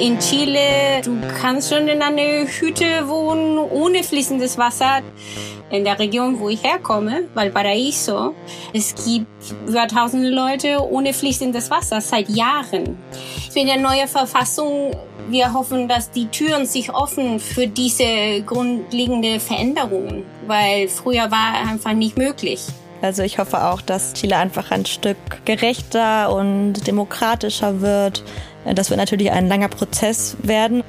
in Chile, du kannst schon in einer Hütte wohnen ohne fließendes Wasser. In der Region, wo ich herkomme, Valparaiso, es gibt über tausende Leute ohne fließendes Wasser seit Jahren. Mit der neuen Verfassung, wir hoffen, dass die Türen sich offen für diese grundlegende Veränderungen, weil früher war einfach nicht möglich. Also ich hoffe auch, dass Chile einfach ein Stück gerechter und demokratischer wird. Das wird natürlich ein langer Prozess werden.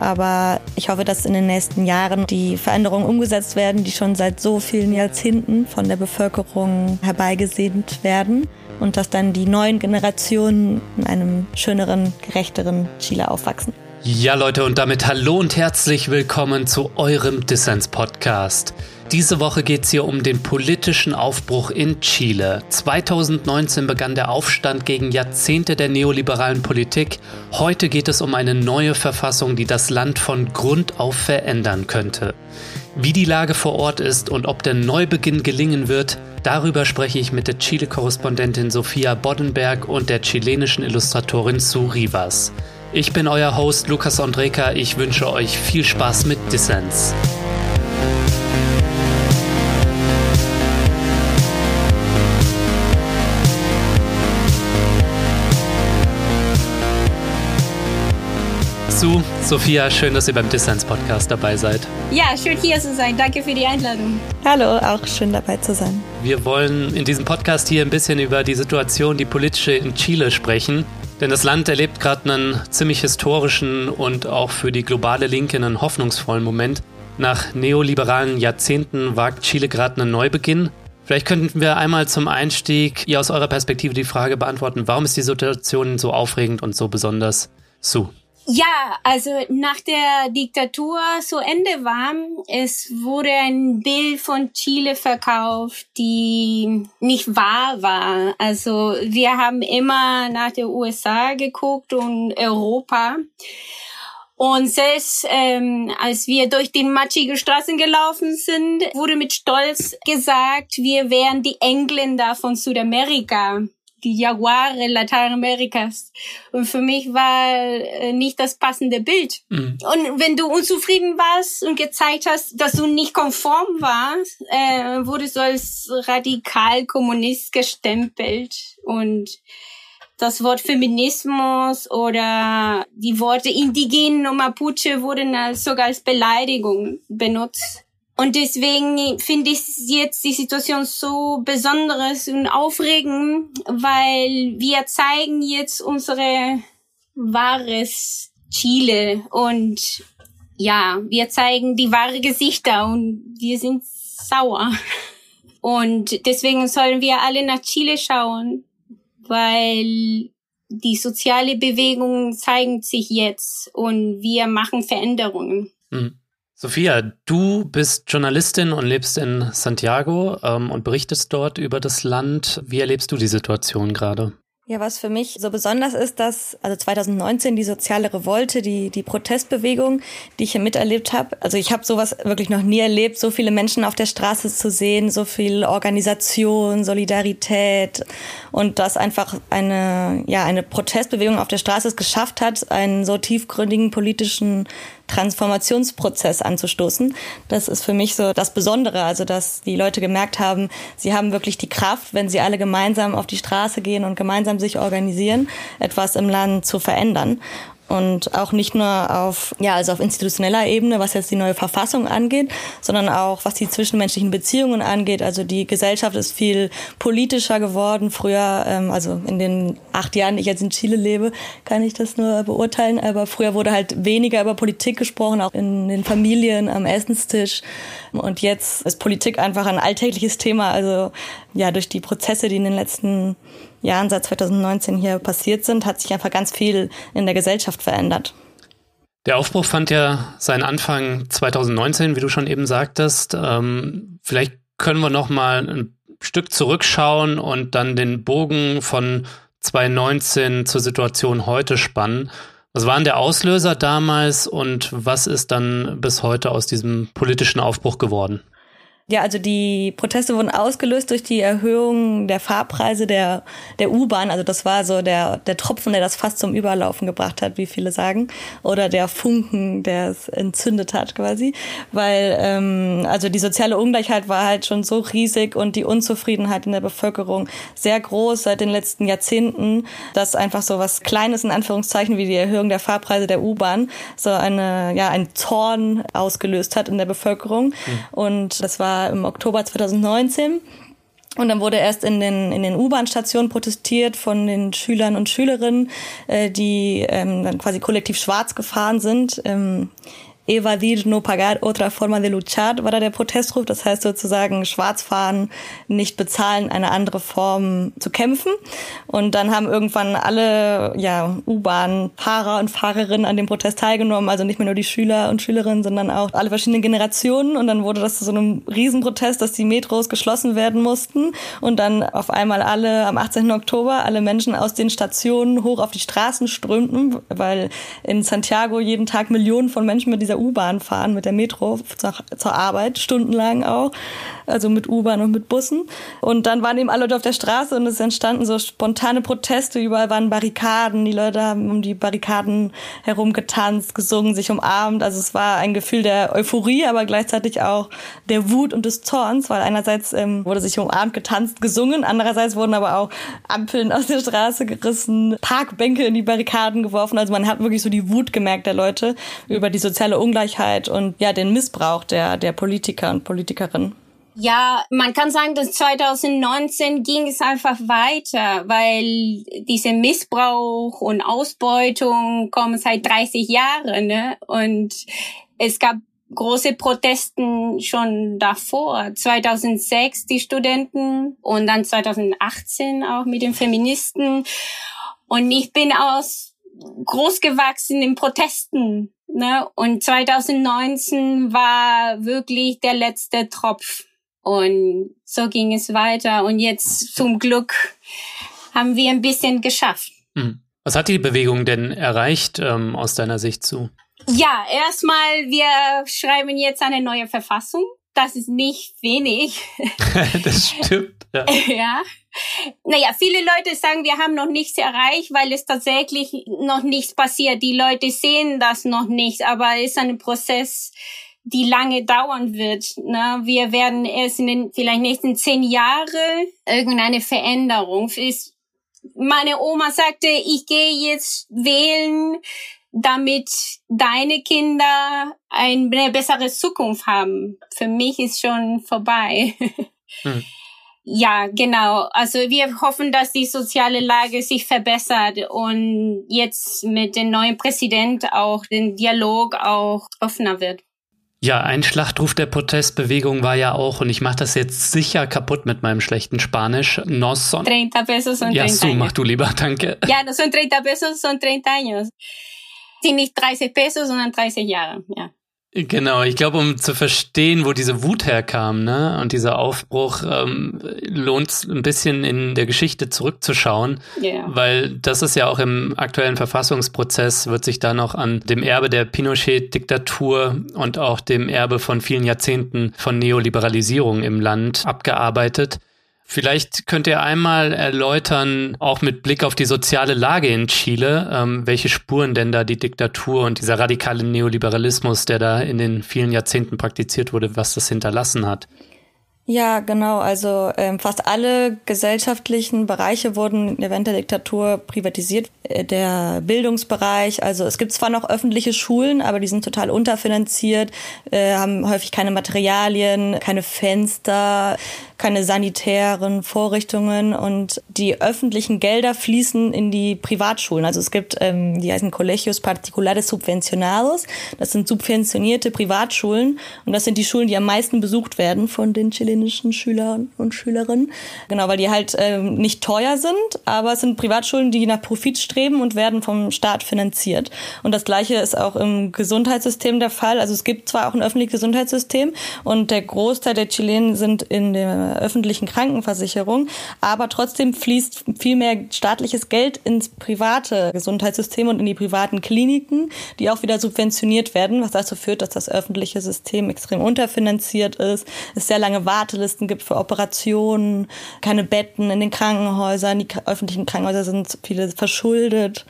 Aber ich hoffe, dass in den nächsten Jahren die Veränderungen umgesetzt werden, die schon seit so vielen Jahrzehnten von der Bevölkerung herbeigesehnt werden und dass dann die neuen Generationen in einem schöneren, gerechteren Chile aufwachsen. Ja, Leute, und damit hallo und herzlich willkommen zu eurem Dissens-Podcast. Diese Woche geht es hier um den politischen Aufbruch in Chile. 2019 begann der Aufstand gegen Jahrzehnte der neoliberalen Politik. Heute geht es um eine neue Verfassung, die das Land von Grund auf verändern könnte. Wie die Lage vor Ort ist und ob der Neubeginn gelingen wird, darüber spreche ich mit der Chile-Korrespondentin Sophia Boddenberg und der chilenischen Illustratorin Sue Rivas. Ich bin euer Host Lukas Andreka. Ich wünsche euch viel Spaß mit Dissens. Zu. Sophia, schön, dass ihr beim Dissens Podcast dabei seid. Ja, schön hier zu sein. Danke für die Einladung. Hallo, auch schön dabei zu sein. Wir wollen in diesem Podcast hier ein bisschen über die Situation, die politische in Chile sprechen. Denn das Land erlebt gerade einen ziemlich historischen und auch für die globale Linke einen hoffnungsvollen Moment. Nach neoliberalen Jahrzehnten wagt Chile gerade einen Neubeginn. Vielleicht könnten wir einmal zum Einstieg ihr aus eurer Perspektive die Frage beantworten, warum ist die Situation so aufregend und so besonders? Sue. Ja, also nach der Diktatur zu Ende war, es wurde ein Bild von Chile verkauft, die nicht wahr war. Also wir haben immer nach der USA geguckt und Europa. Und selbst ähm, als wir durch die matschige Straßen gelaufen sind, wurde mit Stolz gesagt, wir wären die Engländer von Südamerika die Jaguare Lateinamerikas. Und für mich war äh, nicht das passende Bild. Mhm. Und wenn du unzufrieden warst und gezeigt hast, dass du nicht konform warst, äh, wurdest du als radikal Kommunist gestempelt. Und das Wort Feminismus oder die Worte Indigenen und Mapuche wurden als, sogar als Beleidigung benutzt. Und deswegen finde ich jetzt die Situation so besonderes und aufregend, weil wir zeigen jetzt unsere wahres Chile und ja, wir zeigen die wahre Gesichter und wir sind sauer. Und deswegen sollen wir alle nach Chile schauen, weil die soziale Bewegung zeigen sich jetzt und wir machen Veränderungen. Mhm. Sophia, du bist Journalistin und lebst in Santiago ähm, und berichtest dort über das Land. Wie erlebst du die Situation gerade? Ja, was für mich so besonders ist, dass also 2019 die soziale Revolte, die die Protestbewegung, die ich hier miterlebt habe. Also ich habe sowas wirklich noch nie erlebt, so viele Menschen auf der Straße zu sehen, so viel Organisation, Solidarität und dass einfach eine ja eine Protestbewegung auf der Straße es geschafft hat, einen so tiefgründigen politischen Transformationsprozess anzustoßen. Das ist für mich so das Besondere, also dass die Leute gemerkt haben, sie haben wirklich die Kraft, wenn sie alle gemeinsam auf die Straße gehen und gemeinsam sich organisieren, etwas im Land zu verändern und auch nicht nur auf ja also auf institutioneller Ebene, was jetzt die neue Verfassung angeht, sondern auch was die zwischenmenschlichen Beziehungen angeht. Also die Gesellschaft ist viel politischer geworden. Früher, ähm, also in den acht Jahren, die ich jetzt in Chile lebe, kann ich das nur beurteilen. Aber früher wurde halt weniger über Politik gesprochen, auch in den Familien am Essenstisch. Und jetzt ist Politik einfach ein alltägliches Thema. Also ja durch die Prozesse, die in den letzten Jahren seit 2019 hier passiert sind, hat sich einfach ganz viel in der Gesellschaft verändert. Der Aufbruch fand ja seinen Anfang 2019, wie du schon eben sagtest. Ähm, vielleicht können wir noch mal ein Stück zurückschauen und dann den Bogen von 2019 zur Situation heute spannen. Was waren der Auslöser damals und was ist dann bis heute aus diesem politischen Aufbruch geworden? Ja, also die Proteste wurden ausgelöst durch die Erhöhung der Fahrpreise der, der U-Bahn. Also das war so der, der Tropfen, der das fast zum Überlaufen gebracht hat, wie viele sagen. Oder der Funken, der es entzündet hat quasi. Weil ähm, also die soziale Ungleichheit war halt schon so riesig und die Unzufriedenheit in der Bevölkerung sehr groß seit den letzten Jahrzehnten, dass einfach so was Kleines in Anführungszeichen wie die Erhöhung der Fahrpreise der U-Bahn so eine, ja, ein Zorn ausgelöst hat in der Bevölkerung. Mhm. Und das war im Oktober 2019. Und dann wurde erst in den, in den U-Bahn-Stationen protestiert von den Schülern und Schülerinnen, äh, die ähm, dann quasi kollektiv schwarz gefahren sind. Ähm, evadir no pagar otra forma de luchar war da der Protestruf. Das heißt sozusagen Schwarzfahren, nicht bezahlen, eine andere Form zu kämpfen. Und dann haben irgendwann alle ja, U-Bahn-Fahrer und Fahrerinnen an dem Protest teilgenommen. Also nicht mehr nur die Schüler und Schülerinnen, sondern auch alle verschiedenen Generationen. Und dann wurde das zu so einem Riesenprotest, dass die Metros geschlossen werden mussten. Und dann auf einmal alle am 18. Oktober alle Menschen aus den Stationen hoch auf die Straßen strömten, weil in Santiago jeden Tag Millionen von Menschen mit dieser U-Bahn fahren, mit der Metro zur, zur Arbeit, stundenlang auch. Also mit U-Bahn und mit Bussen. Und dann waren eben alle Leute auf der Straße und es entstanden so spontane Proteste. Überall waren Barrikaden. Die Leute haben um die Barrikaden herum getanzt, gesungen, sich umarmt. Also es war ein Gefühl der Euphorie, aber gleichzeitig auch der Wut und des Zorns, weil einerseits ähm, wurde sich umarmt, getanzt, gesungen. Andererseits wurden aber auch Ampeln aus der Straße gerissen, Parkbänke in die Barrikaden geworfen. Also man hat wirklich so die Wut gemerkt der Leute über die soziale Ungleichheit und ja, den Missbrauch der, der Politiker und Politikerinnen. Ja, man kann sagen, dass 2019 ging es einfach weiter, weil diese Missbrauch und Ausbeutung kommen seit 30 Jahren, ne? Und es gab große Protesten schon davor. 2006 die Studenten und dann 2018 auch mit den Feministen. Und ich bin aus großgewachsen in Protesten. Ne? Und 2019 war wirklich der letzte Tropf. Und so ging es weiter. Und jetzt zum Glück haben wir ein bisschen geschafft. Hm. Was hat die Bewegung denn erreicht ähm, aus deiner Sicht zu? Ja, erstmal, wir schreiben jetzt eine neue Verfassung. Das ist nicht wenig. das stimmt. Ja. ja. Naja, viele Leute sagen, wir haben noch nichts erreicht, weil es tatsächlich noch nichts passiert. Die Leute sehen das noch nicht, aber es ist ein Prozess, die lange dauern wird. Ne? Wir werden erst in den vielleicht nächsten zehn Jahren irgendeine Veränderung. Meine Oma sagte, ich gehe jetzt wählen, damit deine Kinder eine bessere Zukunft haben. Für mich ist schon vorbei. Hm. Ja, genau. Also wir hoffen, dass die soziale Lage sich verbessert und jetzt mit dem neuen Präsident auch den Dialog auch offener wird. Ja, ein Schlachtruf der Protestbewegung war ja auch, und ich mache das jetzt sicher kaputt mit meinem schlechten Spanisch, nos son... 30 pesos son 30 Ja, so, mach du lieber, danke. Ja, no son 30 pesos, son 30 años. Sind nicht 30 pesos, sondern 30 Jahre, ja. Genau, ich glaube, um zu verstehen, wo diese Wut herkam, ne, und dieser Aufbruch, ähm, lohnt es ein bisschen in der Geschichte zurückzuschauen, yeah. weil das ist ja auch im aktuellen Verfassungsprozess, wird sich da noch an dem Erbe der Pinochet-Diktatur und auch dem Erbe von vielen Jahrzehnten von Neoliberalisierung im Land abgearbeitet. Vielleicht könnt ihr einmal erläutern, auch mit Blick auf die soziale Lage in Chile, ähm, welche Spuren denn da die Diktatur und dieser radikale Neoliberalismus, der da in den vielen Jahrzehnten praktiziert wurde, was das hinterlassen hat. Ja, genau. Also ähm, fast alle gesellschaftlichen Bereiche wurden während der Diktatur privatisiert. Äh, der Bildungsbereich, also es gibt zwar noch öffentliche Schulen, aber die sind total unterfinanziert, äh, haben häufig keine Materialien, keine Fenster, keine sanitären Vorrichtungen und die öffentlichen Gelder fließen in die Privatschulen. Also es gibt, ähm, die heißen Colegios Particulares Subvencionados. Das sind subventionierte Privatschulen und das sind die Schulen, die am meisten besucht werden von den chilenischen Schülern und Schülerinnen. Genau, weil die halt ähm, nicht teuer sind, aber es sind Privatschulen, die nach Profit streben und werden vom Staat finanziert. Und das Gleiche ist auch im Gesundheitssystem der Fall. Also es gibt zwar auch ein öffentliches Gesundheitssystem und der Großteil der Chilenen sind in der öffentlichen Krankenversicherung, aber trotzdem fließt viel mehr staatliches Geld ins private Gesundheitssystem und in die privaten Kliniken, die auch wieder subventioniert werden, was dazu führt, dass das öffentliche System extrem unterfinanziert ist, es sehr lange Wartelisten gibt für Operationen, keine Betten in den Krankenhäusern, die öffentlichen Krankenhäuser sind viele verschuldet.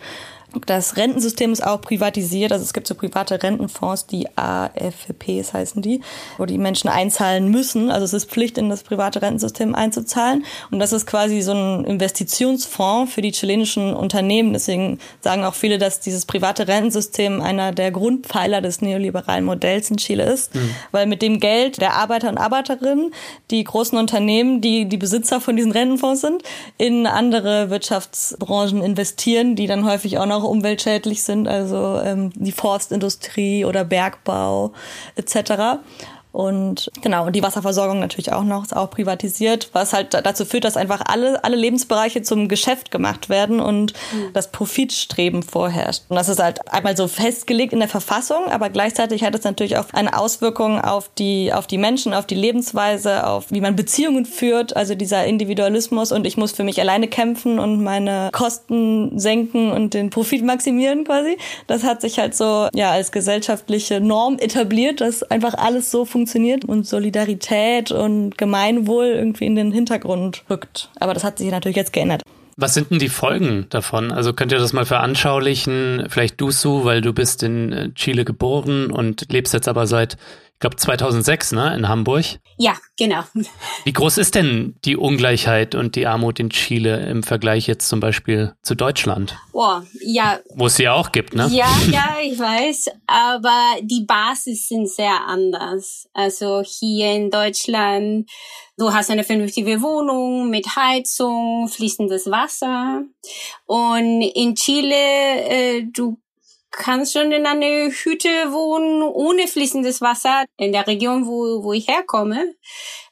Das Rentensystem ist auch privatisiert. Also es gibt so private Rentenfonds, die AFPs heißen die, wo die Menschen einzahlen müssen. Also es ist Pflicht, in das private Rentensystem einzuzahlen. Und das ist quasi so ein Investitionsfonds für die chilenischen Unternehmen. Deswegen sagen auch viele, dass dieses private Rentensystem einer der Grundpfeiler des neoliberalen Modells in Chile ist. Mhm. Weil mit dem Geld der Arbeiter und Arbeiterinnen die großen Unternehmen, die die Besitzer von diesen Rentenfonds sind, in andere Wirtschaftsbranchen investieren, die dann häufig auch noch auch umweltschädlich sind, also ähm, die Forstindustrie oder Bergbau etc. Und genau, und die Wasserversorgung natürlich auch noch, ist auch privatisiert, was halt dazu führt, dass einfach alle, alle Lebensbereiche zum Geschäft gemacht werden und mhm. das Profitstreben vorherrscht. Und das ist halt einmal so festgelegt in der Verfassung, aber gleichzeitig hat es natürlich auch eine Auswirkung auf die, auf die Menschen, auf die Lebensweise, auf wie man Beziehungen führt, also dieser Individualismus und ich muss für mich alleine kämpfen und meine Kosten senken und den Profit maximieren quasi. Das hat sich halt so, ja, als gesellschaftliche Norm etabliert, dass einfach alles so funktioniert funktioniert und Solidarität und Gemeinwohl irgendwie in den Hintergrund rückt. Aber das hat sich natürlich jetzt geändert. Was sind denn die Folgen davon? Also könnt ihr das mal veranschaulichen? Vielleicht du, Su, weil du bist in äh, Chile geboren und lebst jetzt aber seit ich glaube 2006, ne, in Hamburg. Ja, genau. Wie groß ist denn die Ungleichheit und die Armut in Chile im Vergleich jetzt zum Beispiel zu Deutschland? Oh, ja. Wo es sie ja auch gibt, ne? Ja, ja, ich weiß. Aber die Basis sind sehr anders. Also hier in Deutschland, du hast eine vernünftige Wohnung mit Heizung, fließendes Wasser. Und in Chile, äh, du kannst schon in einer Hütte wohnen ohne fließendes Wasser in der Region, wo, wo ich herkomme,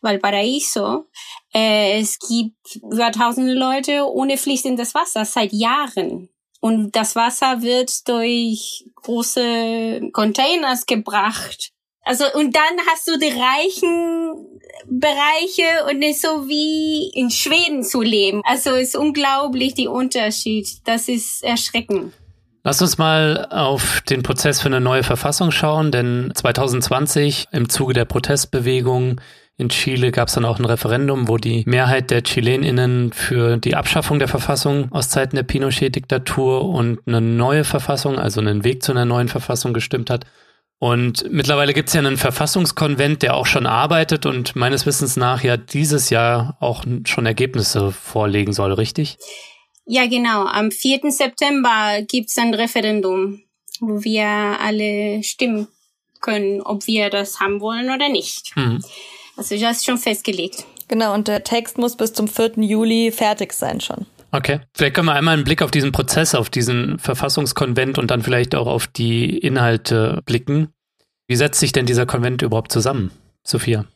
Valparaiso. Äh, es gibt über tausende Leute ohne fließendes Wasser seit Jahren. Und das Wasser wird durch große Containers gebracht. Also, und dann hast du die reichen Bereiche und nicht so wie in Schweden zu leben. Also, ist unglaublich die Unterschied. Das ist erschreckend. Lass uns mal auf den Prozess für eine neue Verfassung schauen, denn 2020 im Zuge der Protestbewegung in Chile gab es dann auch ein Referendum, wo die Mehrheit der Chileninnen für die Abschaffung der Verfassung aus Zeiten der Pinochet-Diktatur und eine neue Verfassung, also einen Weg zu einer neuen Verfassung gestimmt hat. Und mittlerweile gibt es ja einen Verfassungskonvent, der auch schon arbeitet und meines Wissens nach ja dieses Jahr auch schon Ergebnisse vorlegen soll, richtig? Ja, genau. Am 4. September gibt's ein Referendum, wo wir alle stimmen können, ob wir das haben wollen oder nicht. Mhm. Also das ist schon festgelegt. Genau, und der Text muss bis zum 4. Juli fertig sein schon. Okay. Vielleicht können wir einmal einen Blick auf diesen Prozess, auf diesen Verfassungskonvent und dann vielleicht auch auf die Inhalte blicken. Wie setzt sich denn dieser Konvent überhaupt zusammen, Sophia?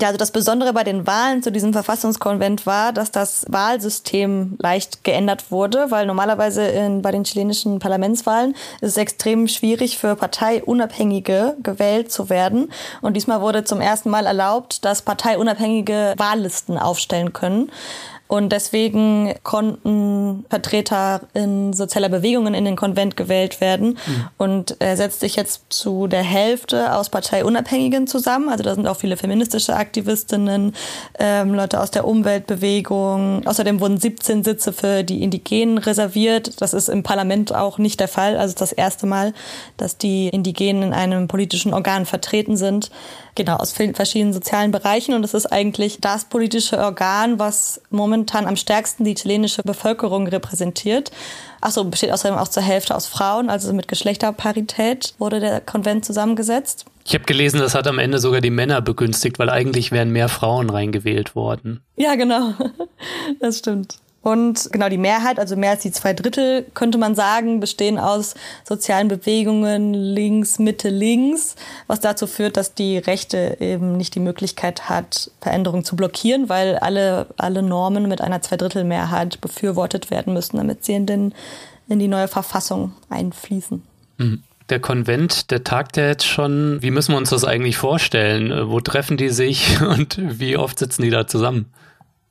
Ja, also das Besondere bei den Wahlen zu diesem Verfassungskonvent war, dass das Wahlsystem leicht geändert wurde, weil normalerweise in, bei den chilenischen Parlamentswahlen ist es extrem schwierig für Parteiunabhängige gewählt zu werden. Und diesmal wurde zum ersten Mal erlaubt, dass Parteiunabhängige Wahllisten aufstellen können. Und deswegen konnten Vertreter in sozialer Bewegungen in den Konvent gewählt werden. Mhm. Und er setzt sich jetzt zu der Hälfte aus Parteiunabhängigen zusammen. Also da sind auch viele feministische Aktivistinnen, ähm, Leute aus der Umweltbewegung. Außerdem wurden 17 Sitze für die Indigenen reserviert. Das ist im Parlament auch nicht der Fall. Also das erste Mal, dass die Indigenen in einem politischen Organ vertreten sind. Genau, aus verschiedenen sozialen Bereichen. Und es ist eigentlich das politische Organ, was momentan am stärksten die chilenische Bevölkerung repräsentiert. Achso, besteht außerdem auch zur Hälfte aus Frauen, also mit Geschlechterparität wurde der Konvent zusammengesetzt. Ich habe gelesen, das hat am Ende sogar die Männer begünstigt, weil eigentlich wären mehr Frauen reingewählt worden. Ja, genau. Das stimmt. Und genau die Mehrheit, also mehr als die zwei Drittel, könnte man sagen, bestehen aus sozialen Bewegungen links, Mitte, links, was dazu führt, dass die Rechte eben nicht die Möglichkeit hat, Veränderungen zu blockieren, weil alle, alle Normen mit einer Zweidrittelmehrheit befürwortet werden müssen, damit sie in, den, in die neue Verfassung einfließen. Mhm. der Konvent, der tagt ja jetzt schon. Wie müssen wir uns das eigentlich vorstellen? Wo treffen die sich und wie oft sitzen die da zusammen?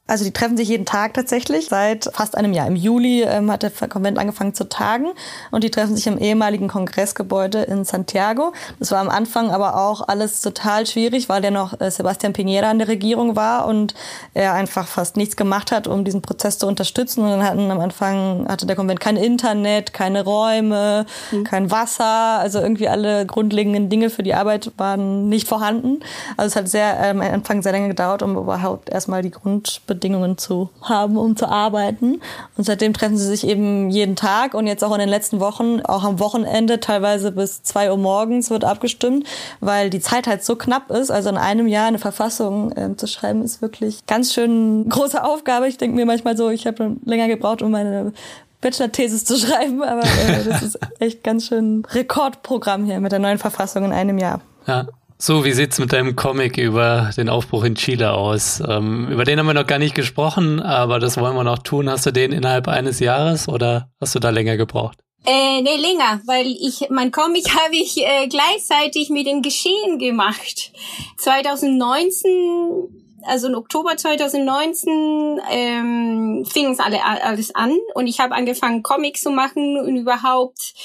Also die treffen sich jeden Tag tatsächlich. Seit fast einem Jahr. Im Juli ähm, hat der Konvent angefangen zu tagen und die treffen sich im ehemaligen Kongressgebäude in Santiago. Das war am Anfang aber auch alles total schwierig, weil ja noch äh, Sebastian Piñera in der Regierung war und er einfach fast nichts gemacht hat, um diesen Prozess zu unterstützen. Und dann hatten am Anfang hatte der Konvent kein Internet, keine Räume, mhm. kein Wasser, also irgendwie alle grundlegenden Dinge für die Arbeit waren nicht vorhanden. Also es hat sehr ähm, am Anfang sehr lange gedauert, um überhaupt erstmal die Grundbedingungen Bedingungen zu haben, um zu arbeiten. Und seitdem treffen sie sich eben jeden Tag und jetzt auch in den letzten Wochen, auch am Wochenende, teilweise bis zwei Uhr morgens wird abgestimmt, weil die Zeit halt so knapp ist. Also in einem Jahr eine Verfassung äh, zu schreiben, ist wirklich ganz schön große Aufgabe. Ich denke mir manchmal so, ich habe länger gebraucht, um meine Bachelor-Thesis zu schreiben, aber äh, das ist echt ganz schön Rekordprogramm hier mit der neuen Verfassung in einem Jahr. Ja. So, wie sieht's mit deinem Comic über den Aufbruch in Chile aus? Ähm, über den haben wir noch gar nicht gesprochen, aber das wollen wir noch tun. Hast du den innerhalb eines Jahres oder hast du da länger gebraucht? Äh, nee, länger, weil ich, mein Comic habe ich äh, gleichzeitig mit den Geschehen gemacht. 2019, also im Oktober 2019 ähm, fing es alle, alles an und ich habe angefangen Comics zu machen und überhaupt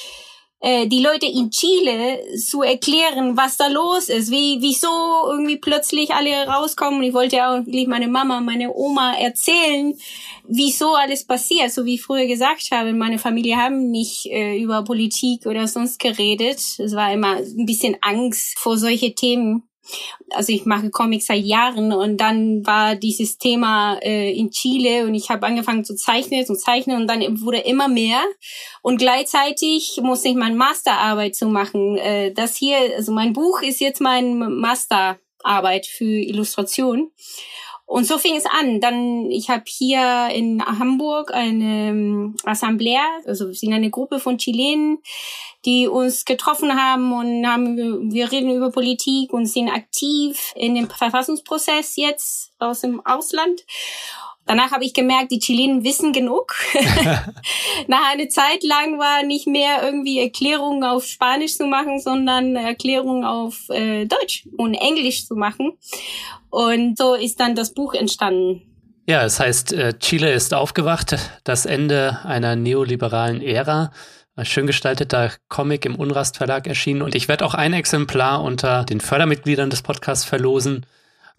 äh, die Leute in Chile zu erklären, was da los ist, wie wieso irgendwie plötzlich alle rauskommen. Ich wollte auch meine Mama, meine Oma erzählen, wieso alles passiert. So wie ich früher gesagt habe, meine Familie haben nicht äh, über Politik oder sonst geredet. Es war immer ein bisschen Angst vor solche Themen also ich mache Comics seit Jahren und dann war dieses Thema äh, in Chile und ich habe angefangen zu zeichnen, zu zeichnen und dann wurde immer mehr und gleichzeitig musste ich meine Masterarbeit zu machen. Äh, das hier, also mein Buch ist jetzt mein Masterarbeit für Illustration. Und so fing es an. Dann, ich habe hier in Hamburg eine ähm, Assemblée, also wir sind eine Gruppe von Chilenen, die uns getroffen haben und haben, wir reden über Politik und sind aktiv in dem Verfassungsprozess jetzt aus dem Ausland. Danach habe ich gemerkt, die Chilenen wissen genug. Nach einer Zeit lang war nicht mehr irgendwie Erklärungen auf Spanisch zu machen, sondern Erklärungen auf äh, Deutsch und Englisch zu machen. Und so ist dann das Buch entstanden. Ja, es heißt, äh, Chile ist aufgewacht, das Ende einer neoliberalen Ära. Ein schön gestalteter Comic im Unrast Verlag erschienen und ich werde auch ein Exemplar unter den Fördermitgliedern des Podcasts verlosen.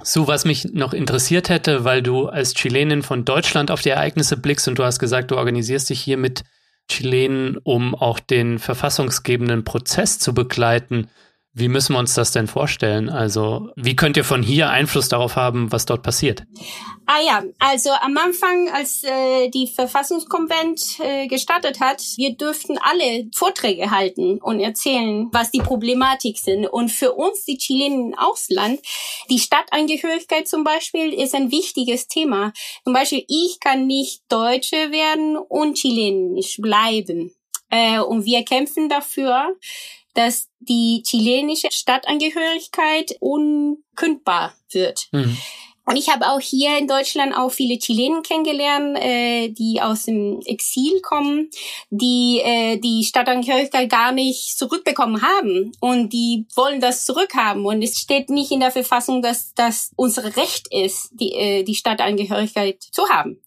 So, was mich noch interessiert hätte, weil du als Chilenin von Deutschland auf die Ereignisse blickst und du hast gesagt, du organisierst dich hier mit Chilenen, um auch den verfassungsgebenden Prozess zu begleiten. Wie müssen wir uns das denn vorstellen? Also, wie könnt ihr von hier Einfluss darauf haben, was dort passiert? Ah ja, also am Anfang, als äh, die Verfassungskonvent äh, gestartet hat, wir dürften alle Vorträge halten und erzählen, was die Problematik sind. Und für uns, die Chilenen im Ausland, die Stadtangehörigkeit zum Beispiel ist ein wichtiges Thema. Zum Beispiel, ich kann nicht Deutsche werden und Chilenisch bleiben. Äh, und wir kämpfen dafür, dass die chilenische Stadtangehörigkeit unkündbar wird. Mhm. Und ich habe auch hier in Deutschland auch viele Chilenen kennengelernt, äh, die aus dem Exil kommen, die äh, die Stadtangehörigkeit gar nicht zurückbekommen haben und die wollen das zurückhaben. Und es steht nicht in der Verfassung, dass das unser Recht ist, die, äh, die Stadtangehörigkeit zu haben.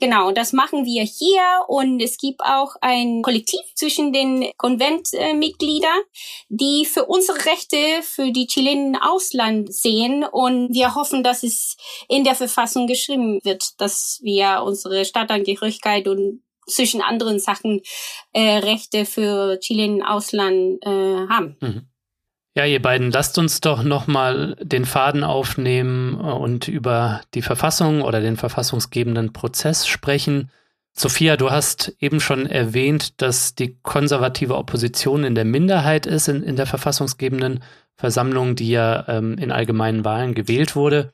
Genau, das machen wir hier und es gibt auch ein Kollektiv zwischen den Konventmitgliedern, die für unsere Rechte für die Chilenen im Ausland sehen und wir hoffen, dass es in der Verfassung geschrieben wird, dass wir unsere Stadtangehörigkeit und zwischen anderen Sachen äh, Rechte für Chile im Ausland äh, haben. Mhm. Ja, ihr beiden, lasst uns doch nochmal den Faden aufnehmen und über die Verfassung oder den verfassungsgebenden Prozess sprechen. Sophia, du hast eben schon erwähnt, dass die konservative Opposition in der Minderheit ist in, in der verfassungsgebenden Versammlung, die ja ähm, in allgemeinen Wahlen gewählt wurde.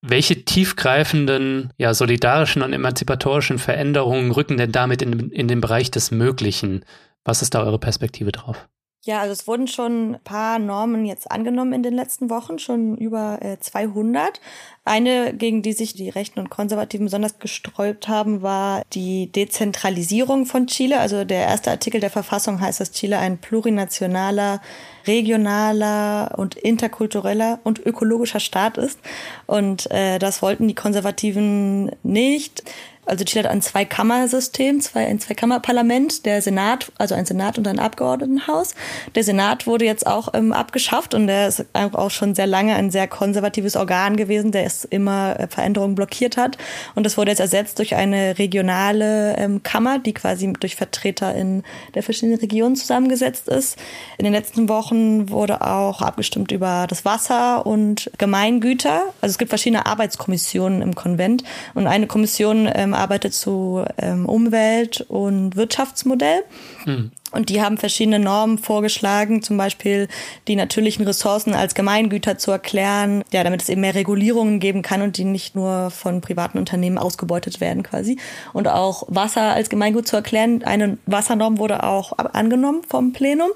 Welche tiefgreifenden, ja, solidarischen und emanzipatorischen Veränderungen rücken denn damit in, in den Bereich des Möglichen? Was ist da eure Perspektive drauf? Ja, also es wurden schon ein paar Normen jetzt angenommen in den letzten Wochen, schon über äh, 200. Eine, gegen die sich die Rechten und Konservativen besonders gesträubt haben, war die Dezentralisierung von Chile. Also der erste Artikel der Verfassung heißt, dass Chile ein plurinationaler, regionaler und interkultureller und ökologischer Staat ist. Und äh, das wollten die Konservativen nicht. Also Chile hat ein Zweikammersystem, zwei, ein Zweikammerparlament, der Senat, also ein Senat und ein Abgeordnetenhaus. Der Senat wurde jetzt auch ähm, abgeschafft und der ist auch schon sehr lange ein sehr konservatives Organ gewesen, der es immer äh, Veränderungen blockiert hat. Und das wurde jetzt ersetzt durch eine regionale ähm, Kammer, die quasi durch Vertreter in der verschiedenen Regionen zusammengesetzt ist. In den letzten Wochen wurde auch abgestimmt über das Wasser und Gemeingüter. Also es gibt verschiedene Arbeitskommissionen im Konvent und eine Kommission ähm, arbeitet zu ähm, Umwelt- und Wirtschaftsmodell. Hm. Und die haben verschiedene Normen vorgeschlagen, zum Beispiel die natürlichen Ressourcen als Gemeingüter zu erklären, ja, damit es eben mehr Regulierungen geben kann und die nicht nur von privaten Unternehmen ausgebeutet werden quasi. Und auch Wasser als Gemeingut zu erklären. Eine Wassernorm wurde auch angenommen vom Plenum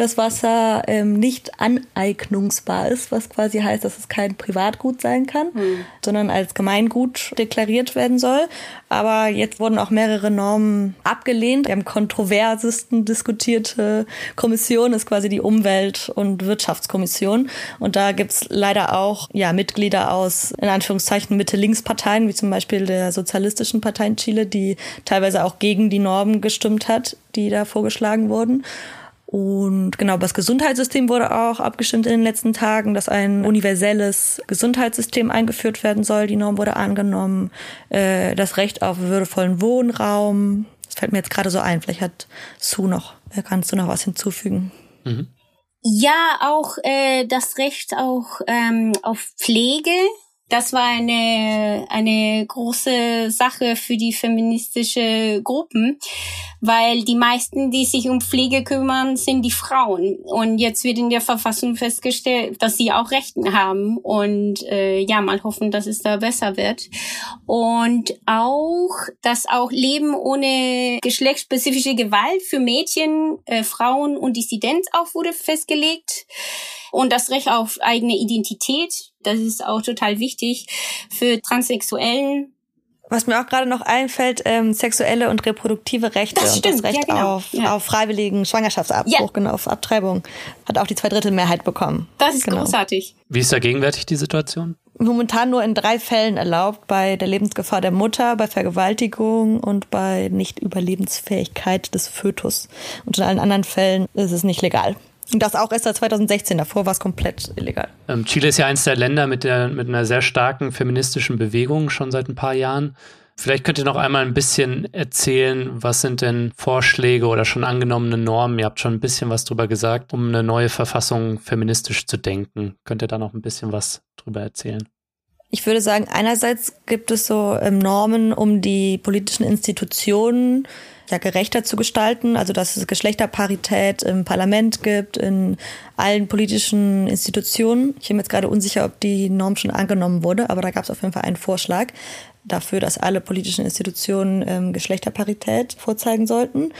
dass Wasser ähm, nicht aneignungsbar ist, was quasi heißt, dass es kein Privatgut sein kann, mhm. sondern als Gemeingut deklariert werden soll. Aber jetzt wurden auch mehrere Normen abgelehnt. Wir haben kontroversesten diskutierte Kommission, ist quasi die Umwelt- und Wirtschaftskommission. Und da gibt's leider auch ja, Mitglieder aus, in Anführungszeichen, Mitte-Links-Parteien, wie zum Beispiel der Sozialistischen Partei in Chile, die teilweise auch gegen die Normen gestimmt hat, die da vorgeschlagen wurden. Und genau, das Gesundheitssystem wurde auch abgestimmt in den letzten Tagen, dass ein universelles Gesundheitssystem eingeführt werden soll. Die Norm wurde angenommen. Äh, das Recht auf würdevollen Wohnraum. Das fällt mir jetzt gerade so ein. Vielleicht hat Sue noch, äh, kannst du noch was hinzufügen? Mhm. Ja, auch äh, das Recht auch ähm, auf Pflege das war eine, eine große Sache für die feministische Gruppen, weil die meisten, die sich um Pflege kümmern, sind die Frauen. Und jetzt wird in der Verfassung festgestellt, dass sie auch Rechten haben. Und äh, ja, mal hoffen, dass es da besser wird. Und auch, dass auch Leben ohne geschlechtsspezifische Gewalt für Mädchen, äh, Frauen und Dissidenz auch wurde festgelegt. Und das Recht auf eigene Identität, das ist auch total wichtig für Transsexuellen. Was mir auch gerade noch einfällt, ähm, sexuelle und reproduktive Rechte das stimmt, und das Recht ja, genau. auf, ja. auf freiwilligen Schwangerschaftsabbruch, ja. genau, auf Abtreibung, hat auch die Zweidrittelmehrheit bekommen. Das ist genau. großartig. Wie ist da gegenwärtig die Situation? Momentan nur in drei Fällen erlaubt, bei der Lebensgefahr der Mutter, bei Vergewaltigung und bei Nicht-Überlebensfähigkeit des Fötus. Und in allen anderen Fällen ist es nicht legal. Und das auch erst seit 2016. Davor war es komplett illegal. Ähm, Chile ist ja eines der Länder mit, der, mit einer sehr starken feministischen Bewegung schon seit ein paar Jahren. Vielleicht könnt ihr noch einmal ein bisschen erzählen, was sind denn Vorschläge oder schon angenommene Normen? Ihr habt schon ein bisschen was drüber gesagt, um eine neue Verfassung feministisch zu denken. Könnt ihr da noch ein bisschen was drüber erzählen? Ich würde sagen, einerseits gibt es so ähm, Normen, um die politischen Institutionen ja gerechter zu gestalten, also dass es Geschlechterparität im Parlament gibt, in allen politischen Institutionen. Ich bin jetzt gerade unsicher, ob die Norm schon angenommen wurde, aber da gab es auf jeden Fall einen Vorschlag dafür, dass alle politischen Institutionen ähm, Geschlechterparität vorzeigen sollten.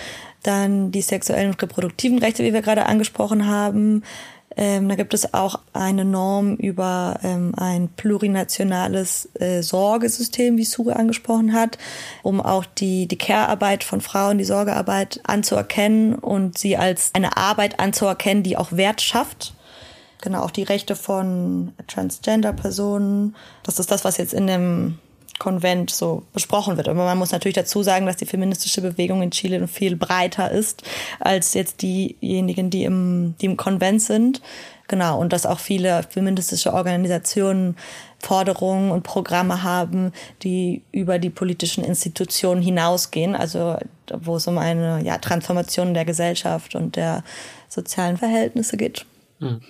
Dann die sexuellen und reproduktiven Rechte, wie wir gerade angesprochen haben. Ähm, da gibt es auch eine Norm über ähm, ein plurinationales äh, Sorgesystem, wie Suge angesprochen hat, um auch die, die Care-Arbeit von Frauen, die Sorgearbeit anzuerkennen und sie als eine Arbeit anzuerkennen, die auch Wert schafft. Genau, auch die Rechte von Transgender-Personen. Das ist das, was jetzt in dem Konvent so besprochen wird. Aber man muss natürlich dazu sagen, dass die feministische Bewegung in Chile viel breiter ist als jetzt diejenigen, die im, die im Konvent sind. Genau, und dass auch viele feministische Organisationen Forderungen und Programme haben, die über die politischen Institutionen hinausgehen, also wo es um eine ja, Transformation der Gesellschaft und der sozialen Verhältnisse geht. Mhm.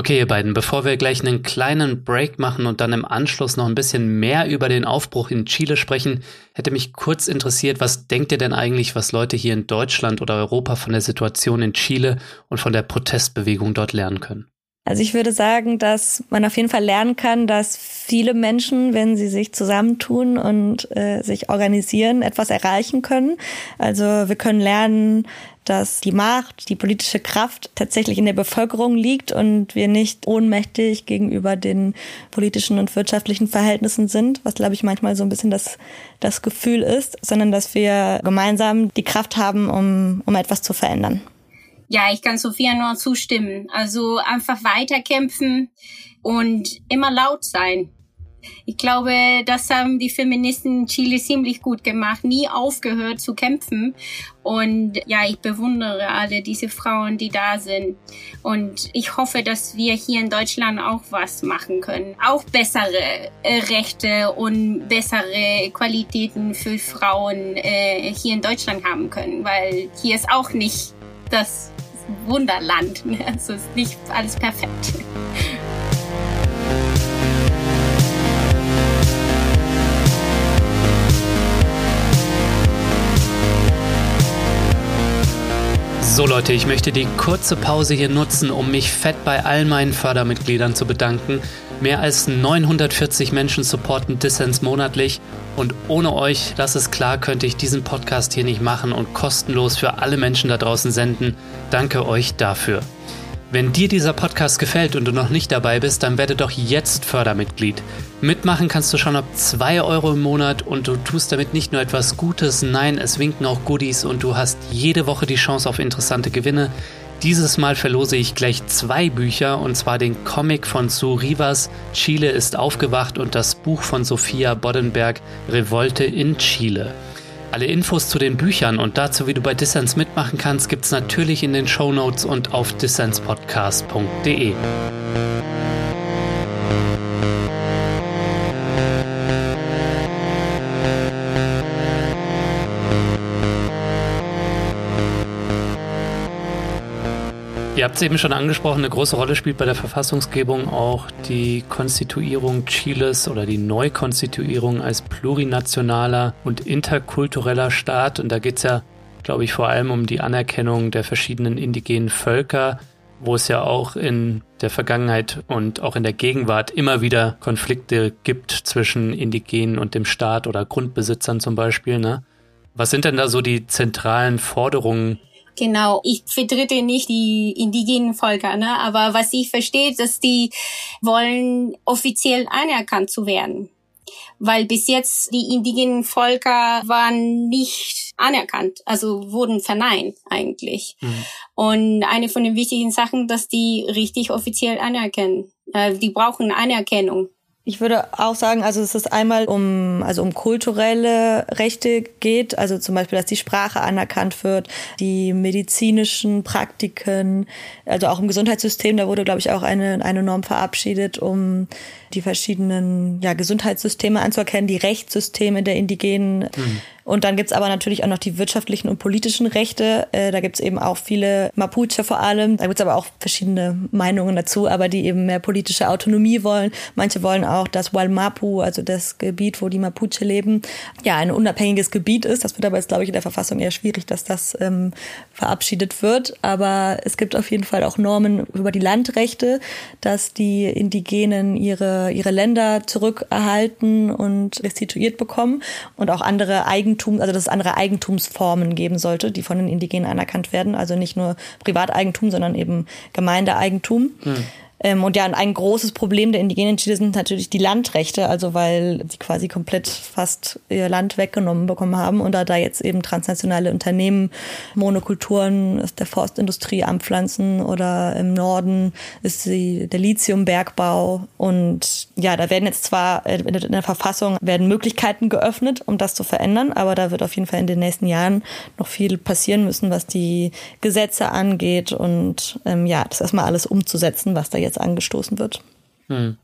Okay, ihr beiden, bevor wir gleich einen kleinen Break machen und dann im Anschluss noch ein bisschen mehr über den Aufbruch in Chile sprechen, hätte mich kurz interessiert, was denkt ihr denn eigentlich, was Leute hier in Deutschland oder Europa von der Situation in Chile und von der Protestbewegung dort lernen können? Also ich würde sagen, dass man auf jeden Fall lernen kann, dass viele Menschen, wenn sie sich zusammentun und äh, sich organisieren, etwas erreichen können. Also wir können lernen, dass die Macht, die politische Kraft tatsächlich in der Bevölkerung liegt und wir nicht ohnmächtig gegenüber den politischen und wirtschaftlichen Verhältnissen sind, was glaube ich manchmal so ein bisschen das, das Gefühl ist, sondern dass wir gemeinsam die Kraft haben, um, um etwas zu verändern. Ja, ich kann Sophia nur zustimmen. Also einfach weiterkämpfen und immer laut sein. Ich glaube, das haben die Feministen in Chile ziemlich gut gemacht, nie aufgehört zu kämpfen. Und ja, ich bewundere alle diese Frauen, die da sind. Und ich hoffe, dass wir hier in Deutschland auch was machen können. Auch bessere äh, Rechte und bessere Qualitäten für Frauen äh, hier in Deutschland haben können, weil hier ist auch nicht das Wunderland. Also ist nicht alles perfekt. So Leute, ich möchte die kurze Pause hier nutzen, um mich fett bei all meinen Fördermitgliedern zu bedanken. Mehr als 940 Menschen supporten Dissens monatlich und ohne euch, das ist klar, könnte ich diesen Podcast hier nicht machen und kostenlos für alle Menschen da draußen senden. Danke euch dafür. Wenn dir dieser Podcast gefällt und du noch nicht dabei bist, dann werde doch jetzt Fördermitglied. Mitmachen kannst du schon ab 2 Euro im Monat und du tust damit nicht nur etwas Gutes, nein, es winken auch Goodies und du hast jede Woche die Chance auf interessante Gewinne. Dieses Mal verlose ich gleich zwei Bücher und zwar den Comic von Sue Rivas, Chile ist aufgewacht und das Buch von Sophia Boddenberg, Revolte in Chile. Alle Infos zu den Büchern und dazu, wie du bei Dissens mitmachen kannst, gibt's natürlich in den Show Notes und auf dissenspodcast.de. Ihr habt es eben schon angesprochen, eine große Rolle spielt bei der Verfassungsgebung auch die Konstituierung Chiles oder die Neukonstituierung als plurinationaler und interkultureller Staat. Und da geht es ja, glaube ich, vor allem um die Anerkennung der verschiedenen indigenen Völker, wo es ja auch in der Vergangenheit und auch in der Gegenwart immer wieder Konflikte gibt zwischen Indigenen und dem Staat oder Grundbesitzern zum Beispiel. Ne? Was sind denn da so die zentralen Forderungen Genau, ich vertrete nicht die indigenen Völker, ne? aber was ich verstehe, dass die wollen offiziell anerkannt zu werden. Weil bis jetzt die indigenen Völker waren nicht anerkannt, also wurden verneint eigentlich. Mhm. Und eine von den wichtigen Sachen, dass die richtig offiziell anerkennen. Äh, die brauchen Anerkennung. Ich würde auch sagen, also es ist einmal um, also um kulturelle Rechte geht, also zum Beispiel, dass die Sprache anerkannt wird, die medizinischen Praktiken, also auch im Gesundheitssystem, da wurde, glaube ich, auch eine, eine Norm verabschiedet, um die verschiedenen ja, Gesundheitssysteme anzuerkennen, die Rechtssysteme der indigenen mhm. Und dann gibt's aber natürlich auch noch die wirtschaftlichen und politischen Rechte. Äh, da gibt's eben auch viele Mapuche vor allem. Da gibt's aber auch verschiedene Meinungen dazu, aber die eben mehr politische Autonomie wollen. Manche wollen auch, dass Walmapu, also das Gebiet, wo die Mapuche leben, ja ein unabhängiges Gebiet ist. Das wird aber jetzt, glaube ich, in der Verfassung eher schwierig, dass das ähm, verabschiedet wird. Aber es gibt auf jeden Fall auch Normen über die Landrechte, dass die Indigenen ihre, ihre Länder zurückerhalten und restituiert bekommen und auch andere Eigentum Eigentum, also dass es andere Eigentumsformen geben sollte, die von den Indigenen anerkannt werden. Also nicht nur Privateigentum, sondern eben Gemeindeeigentum. Hm. Ähm, und ja, ein großes Problem der indigenen Chile sind natürlich die Landrechte, also weil sie quasi komplett fast ihr Land weggenommen bekommen haben und da da jetzt eben transnationale Unternehmen Monokulturen aus der Forstindustrie anpflanzen oder im Norden ist sie der Lithiumbergbau und ja, da werden jetzt zwar in der Verfassung werden Möglichkeiten geöffnet, um das zu verändern, aber da wird auf jeden Fall in den nächsten Jahren noch viel passieren müssen, was die Gesetze angeht und ähm, ja, das erstmal alles umzusetzen, was da jetzt jetzt angestoßen wird. Hm.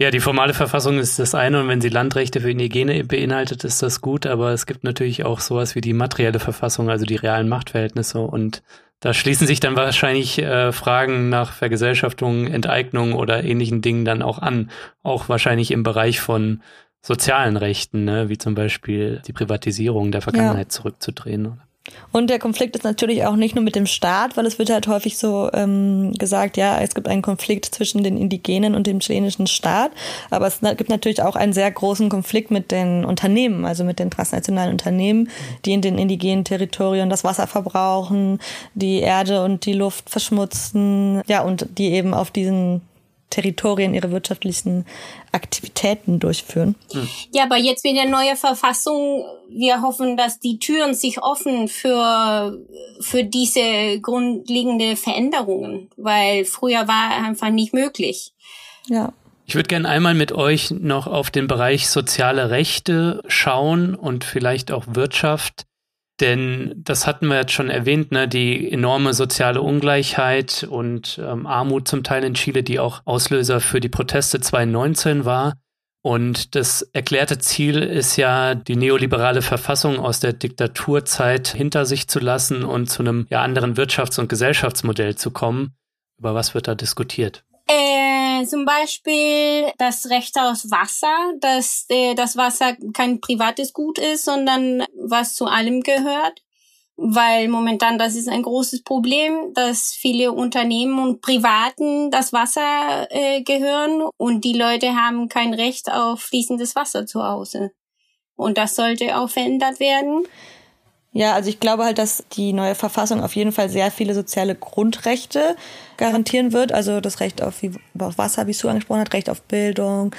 Ja, die formale Verfassung ist das eine und wenn sie Landrechte für Indigene beinhaltet, ist das gut, aber es gibt natürlich auch sowas wie die materielle Verfassung, also die realen Machtverhältnisse und da schließen sich dann wahrscheinlich äh, Fragen nach Vergesellschaftung, Enteignung oder ähnlichen Dingen dann auch an, auch wahrscheinlich im Bereich von sozialen Rechten, ne, wie zum Beispiel die Privatisierung der Vergangenheit ja. zurückzudrehen. Und der Konflikt ist natürlich auch nicht nur mit dem Staat, weil es wird halt häufig so ähm, gesagt, ja, es gibt einen Konflikt zwischen den Indigenen und dem chilenischen Staat, aber es gibt natürlich auch einen sehr großen Konflikt mit den Unternehmen, also mit den transnationalen Unternehmen, die in den indigenen Territorien das Wasser verbrauchen, die Erde und die Luft verschmutzen, ja, und die eben auf diesen Territorien ihre wirtschaftlichen Aktivitäten durchführen. Hm. Ja, aber jetzt mit der neuen Verfassung, wir hoffen, dass die Türen sich offen für, für diese grundlegende Veränderungen, weil früher war einfach nicht möglich. Ja. Ich würde gerne einmal mit euch noch auf den Bereich soziale Rechte schauen und vielleicht auch Wirtschaft. Denn das hatten wir jetzt schon erwähnt, ne, die enorme soziale Ungleichheit und ähm, Armut zum Teil in Chile, die auch Auslöser für die Proteste 2019 war. Und das erklärte Ziel ist ja, die neoliberale Verfassung aus der Diktaturzeit hinter sich zu lassen und zu einem ja, anderen Wirtschafts- und Gesellschaftsmodell zu kommen. Über was wird da diskutiert? Äh, zum Beispiel das Recht aus Wasser, dass äh, das Wasser kein privates Gut ist, sondern was zu allem gehört. Weil momentan das ist ein großes Problem, dass viele Unternehmen und Privaten das Wasser äh, gehören und die Leute haben kein Recht auf fließendes Wasser zu Hause. Und das sollte auch verändert werden. Ja, also ich glaube halt, dass die neue Verfassung auf jeden Fall sehr viele soziale Grundrechte garantieren wird. Also das Recht auf, auf Wasser, wie Sue angesprochen hat, Recht auf Bildung,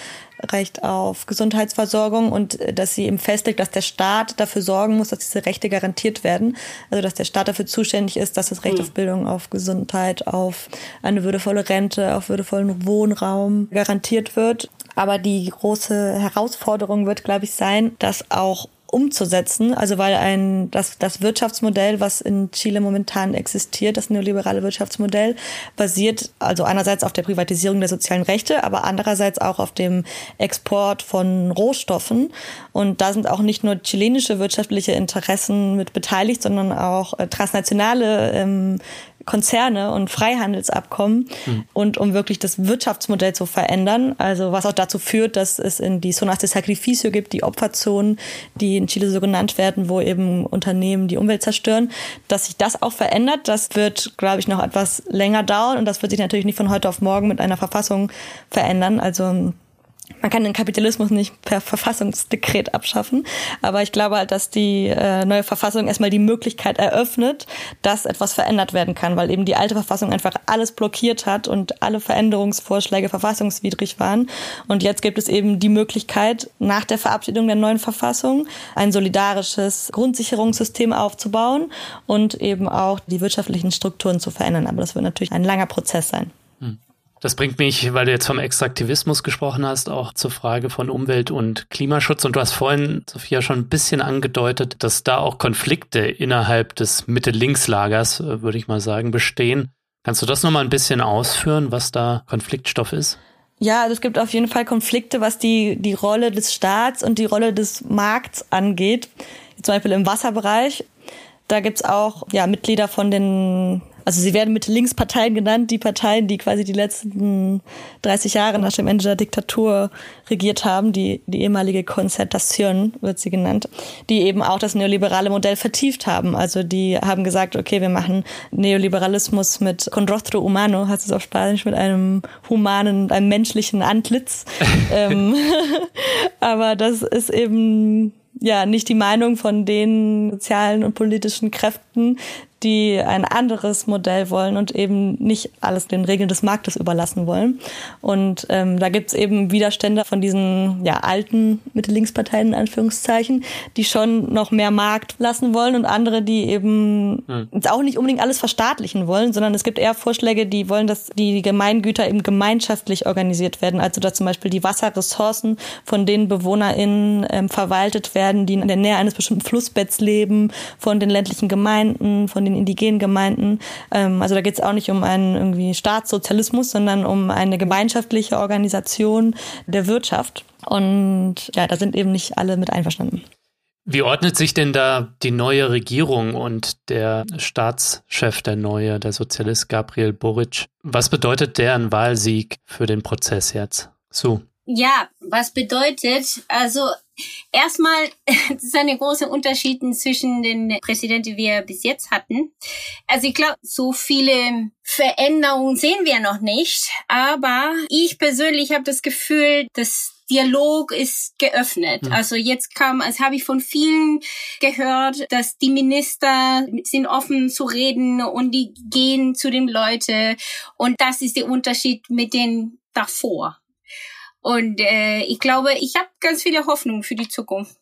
Recht auf Gesundheitsversorgung und äh, dass sie eben festlegt, dass der Staat dafür sorgen muss, dass diese Rechte garantiert werden. Also dass der Staat dafür zuständig ist, dass das Recht mhm. auf Bildung, auf Gesundheit, auf eine würdevolle Rente, auf würdevollen Wohnraum garantiert wird. Aber die große Herausforderung wird, glaube ich, sein, dass auch umzusetzen. Also weil ein das, das Wirtschaftsmodell, was in Chile momentan existiert, das neoliberale Wirtschaftsmodell, basiert also einerseits auf der Privatisierung der sozialen Rechte, aber andererseits auch auf dem Export von Rohstoffen. Und da sind auch nicht nur chilenische wirtschaftliche Interessen mit beteiligt, sondern auch äh, transnationale ähm, Konzerne und Freihandelsabkommen mhm. und um wirklich das Wirtschaftsmodell zu verändern. Also was auch dazu führt, dass es in die Zonas de Sacrificio gibt, die Opferzonen, die in Chile so genannt werden, wo eben Unternehmen die Umwelt zerstören. Dass sich das auch verändert, das wird, glaube ich, noch etwas länger dauern und das wird sich natürlich nicht von heute auf morgen mit einer Verfassung verändern. Also man kann den Kapitalismus nicht per Verfassungsdekret abschaffen, aber ich glaube halt, dass die äh, neue Verfassung erstmal die Möglichkeit eröffnet, dass etwas verändert werden kann, weil eben die alte Verfassung einfach alles blockiert hat und alle Veränderungsvorschläge verfassungswidrig waren. Und jetzt gibt es eben die Möglichkeit, nach der Verabschiedung der neuen Verfassung ein solidarisches Grundsicherungssystem aufzubauen und eben auch die wirtschaftlichen Strukturen zu verändern. Aber das wird natürlich ein langer Prozess sein. Das bringt mich, weil du jetzt vom Extraktivismus gesprochen hast, auch zur Frage von Umwelt- und Klimaschutz. Und du hast vorhin, Sophia, schon ein bisschen angedeutet, dass da auch Konflikte innerhalb des Mitte-Links-Lagers, äh, würde ich mal sagen, bestehen. Kannst du das nochmal ein bisschen ausführen, was da Konfliktstoff ist? Ja, also es gibt auf jeden Fall Konflikte, was die, die Rolle des Staats und die Rolle des Markts angeht. Zum Beispiel im Wasserbereich. Da gibt's auch ja, Mitglieder von den also sie werden mit Linksparteien genannt, die Parteien, die quasi die letzten 30 Jahre nach dem Ende der Diktatur regiert haben, die, die ehemalige Concertación wird sie genannt, die eben auch das neoliberale Modell vertieft haben. Also die haben gesagt, okay, wir machen Neoliberalismus mit con rostro humano, heißt es auf Spanisch, mit einem humanen, einem menschlichen Antlitz. ähm, aber das ist eben ja nicht die Meinung von den sozialen und politischen Kräften, die ein anderes Modell wollen und eben nicht alles den Regeln des Marktes überlassen wollen. Und ähm, da gibt's eben Widerstände von diesen ja, alten Mitte-Links-Parteien in Anführungszeichen, die schon noch mehr Markt lassen wollen und andere, die eben hm. auch nicht unbedingt alles verstaatlichen wollen, sondern es gibt eher Vorschläge, die wollen, dass die Gemeingüter eben gemeinschaftlich organisiert werden. Also dass zum Beispiel die Wasserressourcen von den BewohnerInnen ähm, verwaltet werden, die in der Nähe eines bestimmten Flussbetts leben, von den ländlichen Gemeinden, von den den indigenen Gemeinden. Ähm, also da geht es auch nicht um einen irgendwie Staatssozialismus, sondern um eine gemeinschaftliche Organisation der Wirtschaft. Und ja, da sind eben nicht alle mit einverstanden. Wie ordnet sich denn da die neue Regierung und der Staatschef, der neue, der Sozialist Gabriel Boric? Was bedeutet deren Wahlsieg für den Prozess jetzt? So. Ja, was bedeutet, also erstmal, es ist ein großer Unterschied zwischen den Präsidenten, die wir bis jetzt hatten. Also ich glaube, so viele Veränderungen sehen wir noch nicht, aber ich persönlich habe das Gefühl, dass Dialog ist geöffnet. Mhm. Also jetzt kam, als habe ich von vielen gehört, dass die Minister sind offen zu reden und die gehen zu den Leuten und das ist der Unterschied mit den davor. Und äh, ich glaube, ich habe ganz viele Hoffnungen für die Zukunft.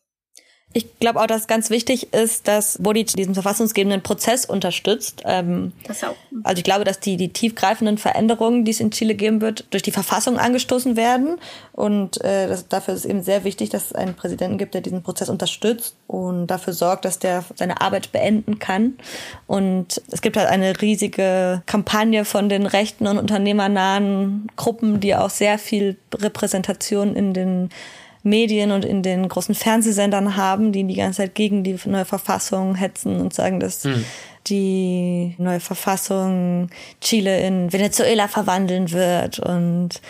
Ich glaube auch, dass ganz wichtig ist, dass Bodic diesen verfassungsgebenden Prozess unterstützt. Ähm, das auch. Also ich glaube, dass die, die tiefgreifenden Veränderungen, die es in Chile geben wird, durch die Verfassung angestoßen werden. Und äh, das, dafür ist es eben sehr wichtig, dass es einen Präsidenten gibt, der diesen Prozess unterstützt und dafür sorgt, dass der seine Arbeit beenden kann. Und es gibt halt eine riesige Kampagne von den rechten und unternehmernahen Gruppen, die auch sehr viel Repräsentation in den Medien und in den großen Fernsehsendern haben, die die ganze Zeit gegen die neue Verfassung hetzen und sagen, dass mhm. die neue Verfassung Chile in Venezuela verwandeln wird und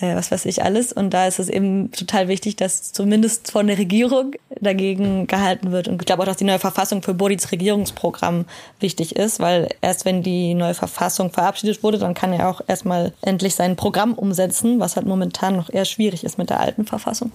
äh, was weiß ich alles. Und da ist es eben total wichtig, dass zumindest von der Regierung dagegen gehalten wird. Und ich glaube auch, dass die neue Verfassung für Bodis Regierungsprogramm wichtig ist, weil erst wenn die neue Verfassung verabschiedet wurde, dann kann er auch erstmal endlich sein Programm umsetzen, was halt momentan noch eher schwierig ist mit der alten Verfassung.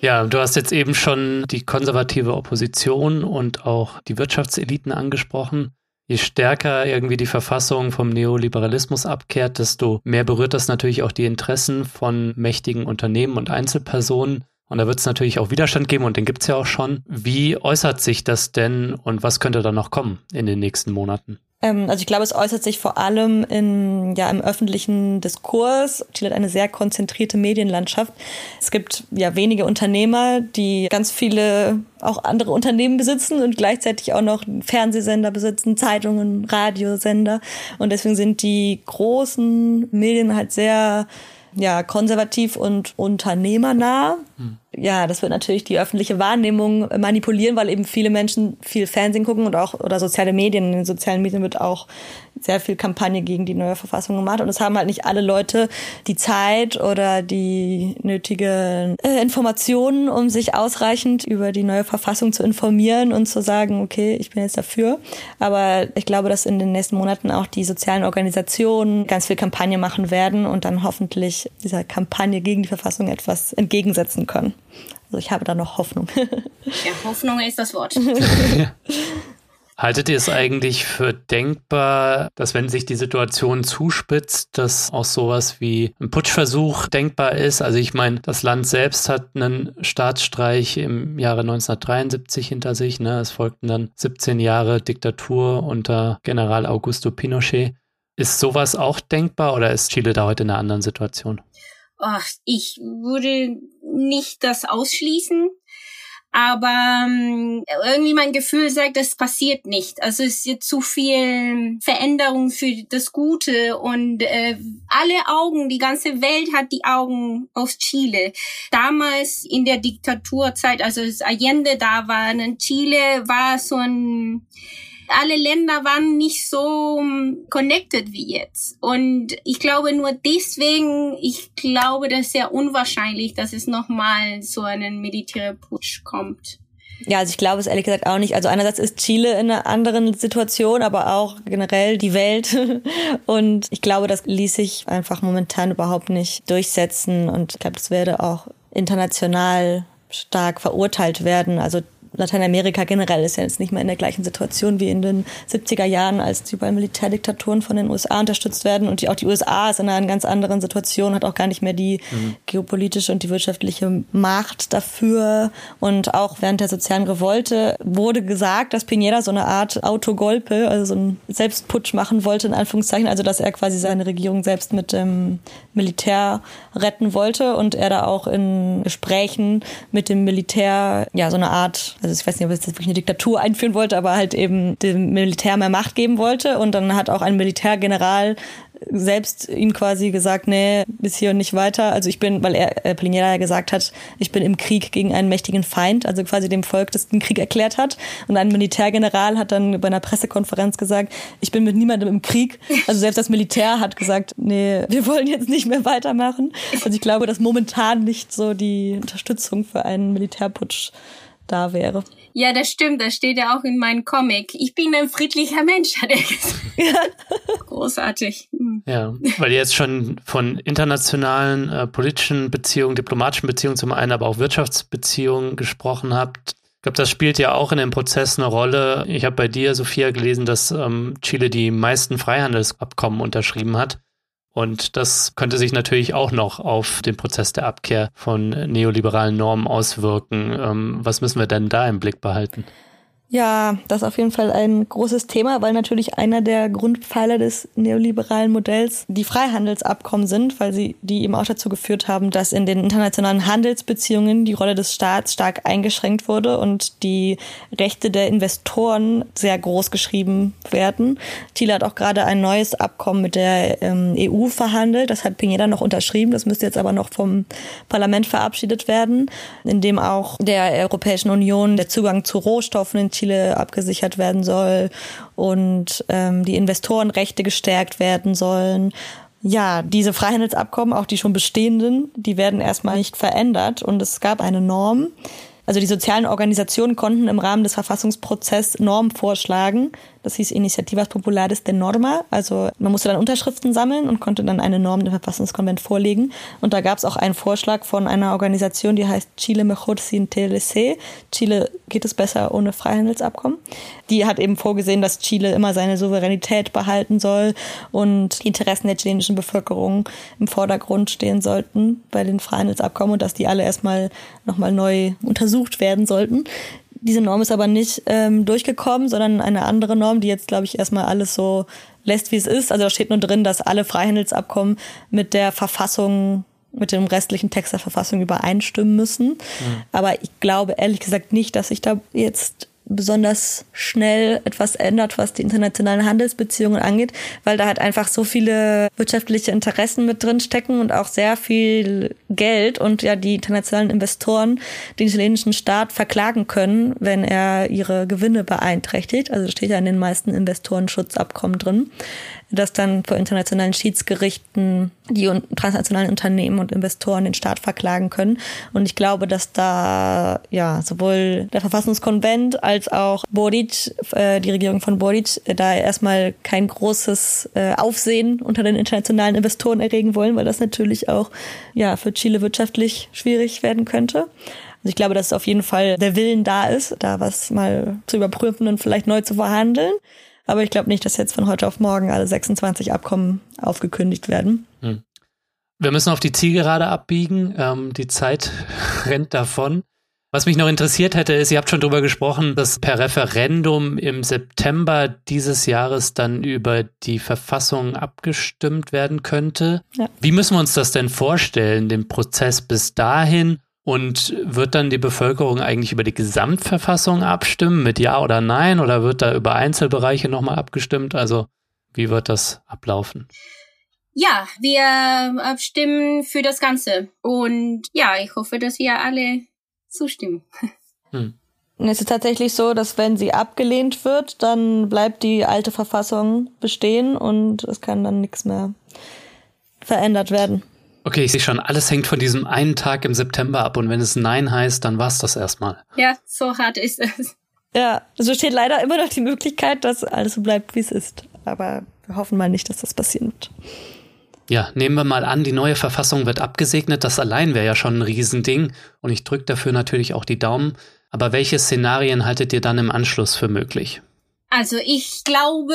Ja, du hast jetzt eben schon die konservative Opposition und auch die Wirtschaftseliten angesprochen. Je stärker irgendwie die Verfassung vom Neoliberalismus abkehrt, desto mehr berührt das natürlich auch die Interessen von mächtigen Unternehmen und Einzelpersonen. Und da wird es natürlich auch Widerstand geben und den gibt es ja auch schon. Wie äußert sich das denn und was könnte da noch kommen in den nächsten Monaten? Ähm, also ich glaube, es äußert sich vor allem in, ja, im öffentlichen Diskurs. Chile hat eine sehr konzentrierte Medienlandschaft. Es gibt ja wenige Unternehmer, die ganz viele auch andere Unternehmen besitzen und gleichzeitig auch noch Fernsehsender besitzen, Zeitungen, Radiosender. Und deswegen sind die großen Medien halt sehr ja, konservativ und unternehmernah. Ja, das wird natürlich die öffentliche Wahrnehmung manipulieren, weil eben viele Menschen viel Fernsehen gucken und auch oder soziale Medien. In den sozialen Medien wird auch sehr viel Kampagne gegen die neue Verfassung gemacht und es haben halt nicht alle Leute die Zeit oder die nötige äh, Informationen, um sich ausreichend über die neue Verfassung zu informieren und zu sagen, okay, ich bin jetzt dafür. Aber ich glaube, dass in den nächsten Monaten auch die sozialen Organisationen ganz viel Kampagne machen werden und dann hoffentlich dieser Kampagne gegen die Verfassung etwas entgegensetzen können. Also ich habe da noch Hoffnung. Ja, Hoffnung ist das Wort. Haltet ihr es eigentlich für denkbar, dass wenn sich die Situation zuspitzt, dass auch sowas wie ein Putschversuch denkbar ist? Also ich meine, das Land selbst hat einen Staatsstreich im Jahre 1973 hinter sich. Ne? Es folgten dann 17 Jahre Diktatur unter General Augusto Pinochet. Ist sowas auch denkbar oder ist Chile da heute in einer anderen Situation? Ach, ich würde nicht das ausschließen. Aber ähm, irgendwie mein Gefühl sagt, das passiert nicht. Also es ist jetzt zu viel Veränderung für das Gute und äh, alle Augen, die ganze Welt hat die Augen auf Chile. Damals in der Diktaturzeit, also als Allende da war, in Chile war so ein alle Länder waren nicht so ähm, connected wie jetzt. Und ich glaube nur deswegen, ich glaube, das ist sehr unwahrscheinlich, dass es nochmal so einen Militärputsch kommt. Ja, also ich glaube es ehrlich gesagt auch nicht. Also einerseits ist Chile in einer anderen Situation, aber auch generell die Welt. Und ich glaube, das ließ sich einfach momentan überhaupt nicht durchsetzen. Und ich glaube, das werde auch international stark verurteilt werden. Also Lateinamerika generell ist ja jetzt nicht mehr in der gleichen Situation wie in den 70er Jahren, als die beiden Militärdiktaturen von den USA unterstützt werden. Und die, auch die USA ist in einer ganz anderen Situation, hat auch gar nicht mehr die mhm. geopolitische und die wirtschaftliche Macht dafür. Und auch während der sozialen Revolte wurde gesagt, dass Piñera so eine Art Autogolpe, also so einen Selbstputsch machen wollte, in Anführungszeichen. Also, dass er quasi seine Regierung selbst mit dem Militär retten wollte und er da auch in Gesprächen mit dem Militär ja so eine Art also ich weiß nicht, ob jetzt wirklich eine Diktatur einführen wollte, aber halt eben dem Militär mehr Macht geben wollte. Und dann hat auch ein Militärgeneral selbst ihm quasi gesagt, nee, bis hier und nicht weiter. Also ich bin, weil er äh, Piñera ja gesagt hat, ich bin im Krieg gegen einen mächtigen Feind, also quasi dem Volk, das den Krieg erklärt hat. Und ein Militärgeneral hat dann bei einer Pressekonferenz gesagt, ich bin mit niemandem im Krieg. Also selbst das Militär hat gesagt, nee, wir wollen jetzt nicht mehr weitermachen. Also ich glaube, dass momentan nicht so die Unterstützung für einen Militärputsch da wäre. Ja, das stimmt. Das steht ja auch in meinem Comic. Ich bin ein friedlicher Mensch, hat er gesagt. Ja. Großartig. Hm. Ja, weil ihr jetzt schon von internationalen äh, politischen Beziehungen, diplomatischen Beziehungen zum einen, aber auch Wirtschaftsbeziehungen gesprochen habt. Ich glaube, das spielt ja auch in dem Prozess eine Rolle. Ich habe bei dir, Sophia, gelesen, dass ähm, Chile die meisten Freihandelsabkommen unterschrieben hat. Und das könnte sich natürlich auch noch auf den Prozess der Abkehr von neoliberalen Normen auswirken. Ähm, was müssen wir denn da im Blick behalten? Ja, das ist auf jeden Fall ein großes Thema, weil natürlich einer der Grundpfeiler des neoliberalen Modells die Freihandelsabkommen sind, weil sie die eben auch dazu geführt haben, dass in den internationalen Handelsbeziehungen die Rolle des Staats stark eingeschränkt wurde und die Rechte der Investoren sehr groß geschrieben werden. Thiele hat auch gerade ein neues Abkommen mit der ähm, EU verhandelt. Das hat Pineda noch unterschrieben. Das müsste jetzt aber noch vom Parlament verabschiedet werden, in dem auch der Europäischen Union der Zugang zu Rohstoffen in Chile abgesichert werden soll und ähm, die Investorenrechte gestärkt werden sollen. Ja, diese Freihandelsabkommen, auch die schon bestehenden, die werden erstmal nicht verändert und es gab eine Norm. Also die sozialen Organisationen konnten im Rahmen des Verfassungsprozesses Normen vorschlagen, das hieß Iniciativas Populares de Norma. Also man musste dann Unterschriften sammeln und konnte dann eine Norm dem Verfassungskonvent vorlegen. Und da gab es auch einen Vorschlag von einer Organisation, die heißt Chile Mejor sin TLC. Chile geht es besser ohne Freihandelsabkommen. Die hat eben vorgesehen, dass Chile immer seine Souveränität behalten soll und die Interessen der chilenischen Bevölkerung im Vordergrund stehen sollten bei den Freihandelsabkommen und dass die alle erstmal nochmal neu untersucht werden sollten. Diese Norm ist aber nicht ähm, durchgekommen, sondern eine andere Norm, die jetzt, glaube ich, erstmal alles so lässt, wie es ist. Also da steht nur drin, dass alle Freihandelsabkommen mit der Verfassung, mit dem restlichen Text der Verfassung übereinstimmen müssen. Mhm. Aber ich glaube ehrlich gesagt nicht, dass sich da jetzt besonders schnell etwas ändert, was die internationalen Handelsbeziehungen angeht, weil da halt einfach so viele wirtschaftliche Interessen mit drin stecken und auch sehr viel Geld und ja die internationalen Investoren den chilenischen Staat verklagen können, wenn er ihre Gewinne beeinträchtigt. Also steht ja in den meisten Investorenschutzabkommen drin dass dann vor internationalen Schiedsgerichten die transnationalen Unternehmen und Investoren den Staat verklagen können. Und ich glaube, dass da ja sowohl der Verfassungskonvent als auch Boric, äh, die Regierung von Boric, äh, da erstmal kein großes äh, Aufsehen unter den internationalen Investoren erregen wollen, weil das natürlich auch ja für Chile wirtschaftlich schwierig werden könnte. Also ich glaube, dass auf jeden Fall der Willen da ist, da was mal zu überprüfen und vielleicht neu zu verhandeln. Aber ich glaube nicht, dass jetzt von heute auf morgen alle 26 Abkommen aufgekündigt werden. Hm. Wir müssen auf die Zielgerade abbiegen. Ähm, die Zeit rennt davon. Was mich noch interessiert hätte, ist, ihr habt schon darüber gesprochen, dass per Referendum im September dieses Jahres dann über die Verfassung abgestimmt werden könnte. Ja. Wie müssen wir uns das denn vorstellen, den Prozess bis dahin? Und wird dann die Bevölkerung eigentlich über die Gesamtverfassung abstimmen mit Ja oder Nein oder wird da über Einzelbereiche nochmal abgestimmt? Also wie wird das ablaufen? Ja, wir abstimmen für das Ganze. Und ja, ich hoffe, dass wir alle zustimmen. Hm. Es ist tatsächlich so, dass wenn sie abgelehnt wird, dann bleibt die alte Verfassung bestehen und es kann dann nichts mehr verändert werden. Okay, ich sehe schon, alles hängt von diesem einen Tag im September ab und wenn es Nein heißt, dann war es das erstmal. Ja, so hart ist es. Ja, so steht leider immer noch die Möglichkeit, dass alles so bleibt, wie es ist. Aber wir hoffen mal nicht, dass das passieren wird. Ja, nehmen wir mal an, die neue Verfassung wird abgesegnet. Das allein wäre ja schon ein Riesending. Und ich drücke dafür natürlich auch die Daumen. Aber welche Szenarien haltet ihr dann im Anschluss für möglich? Also ich glaube,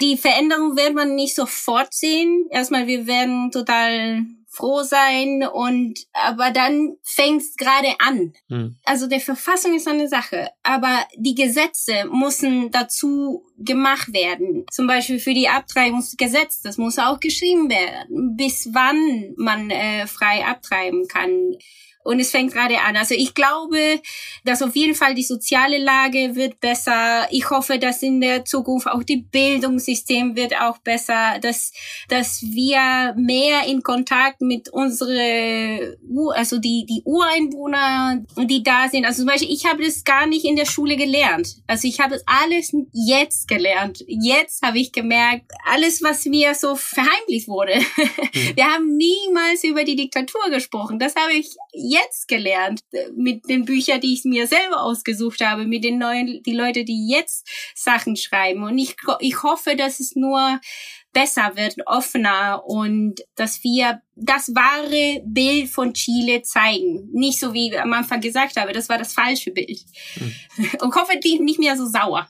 die Veränderung wird man nicht sofort sehen. Erstmal, wir werden total froh sein und aber dann fängst gerade an. Hm. Also der Verfassung ist eine Sache, aber die Gesetze müssen dazu gemacht werden. Zum Beispiel für die Abtreibungsgesetz, das muss auch geschrieben werden, bis wann man äh, frei abtreiben kann. Und es fängt gerade an. Also ich glaube, dass auf jeden Fall die soziale Lage wird besser. Ich hoffe, dass in der Zukunft auch die Bildungssystem wird auch besser, dass, dass wir mehr in Kontakt mit unsere, also die, die Ureinwohner, die da sind. Also zum Beispiel, ich habe das gar nicht in der Schule gelernt. Also ich habe das alles jetzt gelernt. Jetzt habe ich gemerkt, alles, was mir so verheimlicht wurde. Mhm. Wir haben niemals über die Diktatur gesprochen. Das habe ich jetzt gelernt mit den Büchern, die ich mir selber ausgesucht habe, mit den neuen, die Leute, die jetzt Sachen schreiben. Und ich, ich hoffe, dass es nur besser wird, offener und dass wir das wahre Bild von Chile zeigen. Nicht so wie am Anfang gesagt habe, das war das falsche Bild. Mhm. Und hoffe, die nicht mehr so sauer.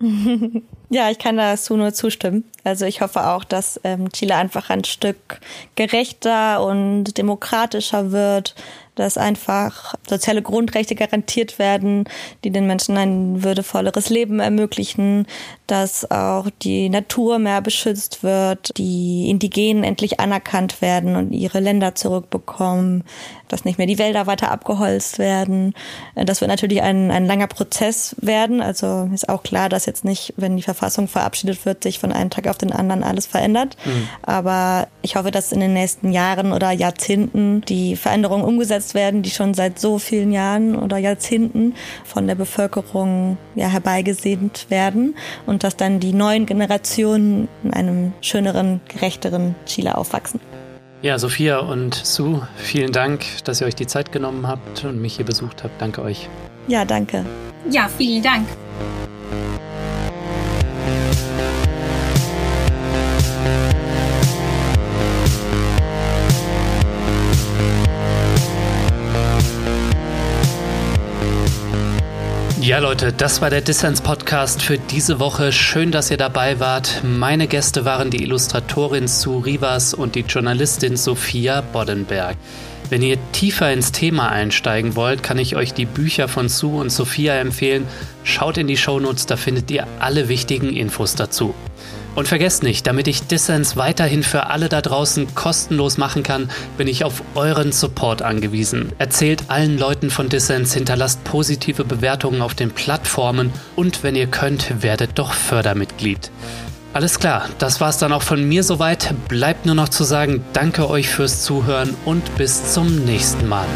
Ja, ich kann dazu nur zustimmen. Also ich hoffe auch, dass ähm, Chile einfach ein Stück gerechter und demokratischer wird, dass einfach soziale Grundrechte garantiert werden, die den Menschen ein würdevolleres Leben ermöglichen, dass auch die Natur mehr beschützt wird, die Indigenen endlich anerkannt werden und ihre Länder zurückbekommen, dass nicht mehr die Wälder weiter abgeholzt werden. Das wird natürlich ein, ein langer Prozess werden. Also ist auch klar, dass jetzt nicht, wenn die Verfassung verabschiedet wird, sich von einem Tag auf den anderen alles verändert. Mhm. Aber ich hoffe, dass in den nächsten Jahren oder Jahrzehnten die Veränderungen umgesetzt werden, die schon seit so vielen Jahren oder Jahrzehnten von der Bevölkerung ja herbeigesehnt werden und dass dann die neuen Generationen in einem schöneren, gerechteren Chile aufwachsen. Ja, Sophia und Sue, vielen Dank, dass ihr euch die Zeit genommen habt und mich hier besucht habt. Danke euch. Ja, danke. Ja, vielen Dank. Ja, Leute, das war der Dissens Podcast für diese Woche. Schön, dass ihr dabei wart. Meine Gäste waren die Illustratorin Sue Rivas und die Journalistin Sophia Boddenberg. Wenn ihr tiefer ins Thema einsteigen wollt, kann ich euch die Bücher von Sue und Sophia empfehlen. Schaut in die Shownotes, da findet ihr alle wichtigen Infos dazu. Und vergesst nicht, damit ich Dissens weiterhin für alle da draußen kostenlos machen kann, bin ich auf euren Support angewiesen. Erzählt allen Leuten von Dissens, hinterlasst positive Bewertungen auf den Plattformen und wenn ihr könnt, werdet doch Fördermitglied. Alles klar, das war's dann auch von mir soweit. Bleibt nur noch zu sagen, danke euch fürs Zuhören und bis zum nächsten Mal.